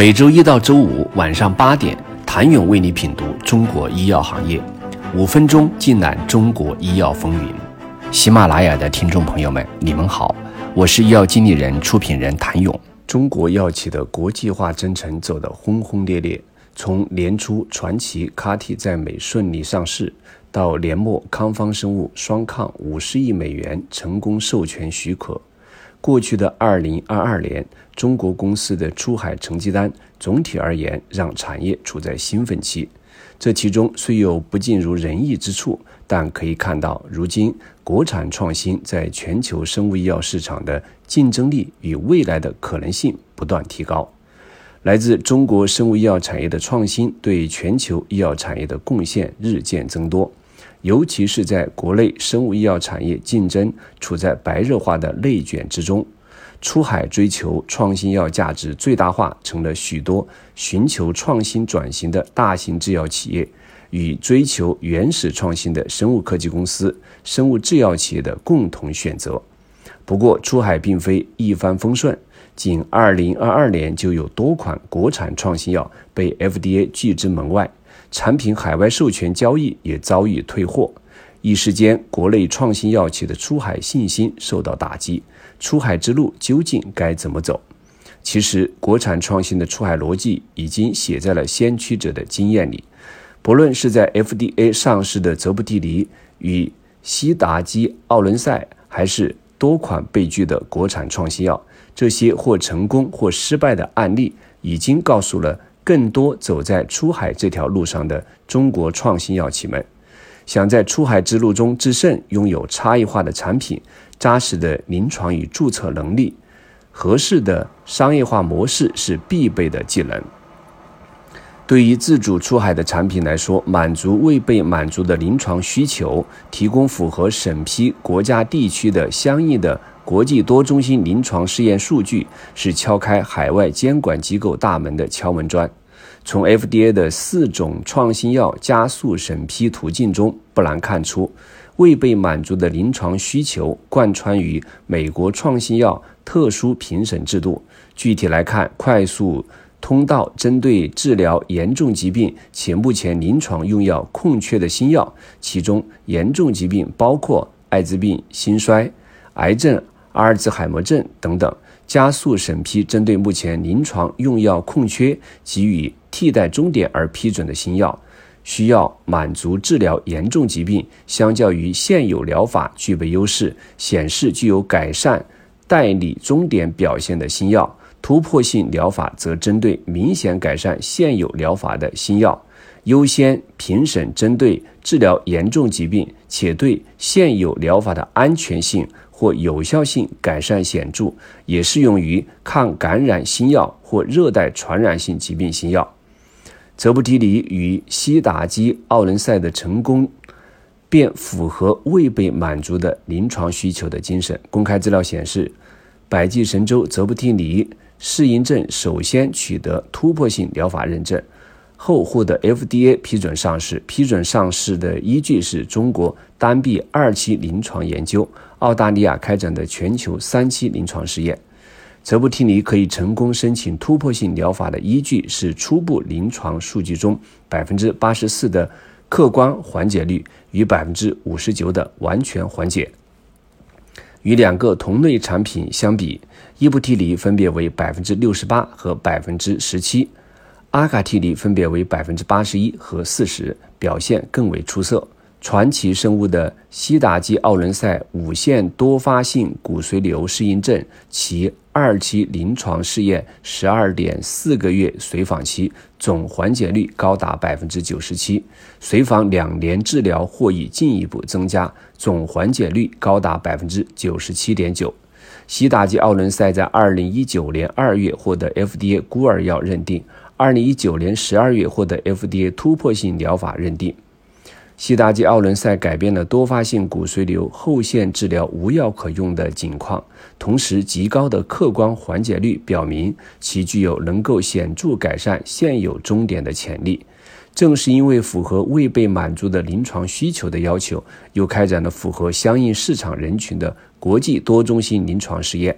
每周一到周五晚上八点，谭勇为你品读中国医药行业，五分钟尽览中国医药风云。喜马拉雅的听众朋友们，你们好，我是医药经理人、出品人谭勇。中国药企的国际化征程走得轰轰烈烈，从年初传奇 CAR-T 在美顺利上市，到年末康方生物双抗五十亿美元成功授权许可。过去的二零二二年，中国公司的出海成绩单总体而言让产业处在兴奋期。这其中虽有不尽如人意之处，但可以看到，如今国产创新在全球生物医药市场的竞争力与未来的可能性不断提高。来自中国生物医药产业的创新对全球医药产业的贡献日渐增多。尤其是在国内生物医药产业竞争处在白热化的内卷之中，出海追求创新药价值最大化，成了许多寻求创新转型的大型制药企业与追求原始创新的生物科技公司、生物制药企业的共同选择。不过，出海并非一帆风顺，仅2022年就有多款国产创新药被 FDA 拒之门外。产品海外授权交易也遭遇退货，一时间，国内创新药企的出海信心受到打击。出海之路究竟该怎么走？其实，国产创新的出海逻辑已经写在了先驱者的经验里。不论是在 FDA 上市的泽布替尼与西达基奥伦赛，还是多款被拒的国产创新药，这些或成功或失败的案例，已经告诉了。更多走在出海这条路上的中国创新药企们，想在出海之路中制胜，拥有差异化的产品、扎实的临床与注册能力、合适的商业化模式是必备的技能。对于自主出海的产品来说，满足未被满足的临床需求，提供符合审批国家地区的相应的。国际多中心临床试验数据是敲开海外监管机构大门的敲门砖。从 FDA 的四种创新药加速审批途径中，不难看出，未被满足的临床需求贯穿于美国创新药特殊评审制度。具体来看，快速通道针对治疗严重疾病且目前临床用药空缺的新药，其中严重疾病包括艾滋病、心衰、癌症。阿尔兹海默症等等，加速审批针对目前临床用药空缺给予替代终点而批准的新药，需要满足治疗严重疾病，相较于现有疗法具备优势，显示具有改善代理终点表现的新药；突破性疗法则针对明显改善现有疗法的新药，优先评审针对治疗严重疾病且对现有疗法的安全性。或有效性改善显著，也适用于抗感染新药或热带传染性疾病新药。泽布提尼与西达基奥伦赛的成功，便符合未被满足的临床需求的精神。公开资料显示，百济神州泽布提尼适应症首先取得突破性疗法认证。后获得 FDA 批准上市，批准上市的依据是中国单臂二期临床研究，澳大利亚开展的全球三期临床试验。泽布替尼可以成功申请突破性疗法的依据是初步临床数据中百分之八十四的客观缓解率与百分之五十九的完全缓解。与两个同类产品相比，伊布替尼分别为百分之六十八和百分之十七。阿卡替尼分别为百分之八十一和四十，表现更为出色。传奇生物的西达基奥伦赛五线多发性骨髓瘤适应症，其二期临床试验十二点四个月随访期总缓解率高达百分之九十七，随访两年治疗获益进一步增加，总缓解率高达百分之九十七点九。西达基奥伦赛在二零一九年二月获得 FDA 孤儿药认定。二零一九年十二月获得 FDA 突破性疗法认定，西达基奥伦赛改变了多发性骨髓瘤后线治疗无药可用的景况，同时极高的客观缓解率表明其具有能够显著改善现有终点的潜力。正是因为符合未被满足的临床需求的要求，又开展了符合相应市场人群的国际多中心临床试验。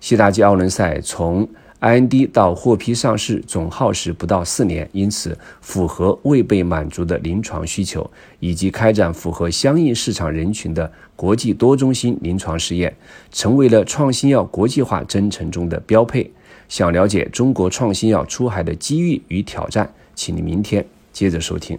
西达基奥伦赛从，IND 到获批上市总耗时不到四年，因此符合未被满足的临床需求，以及开展符合相应市场人群的国际多中心临床试验，成为了创新药国际化征程中的标配。想了解中国创新药出海的机遇与挑战，请你明天接着收听。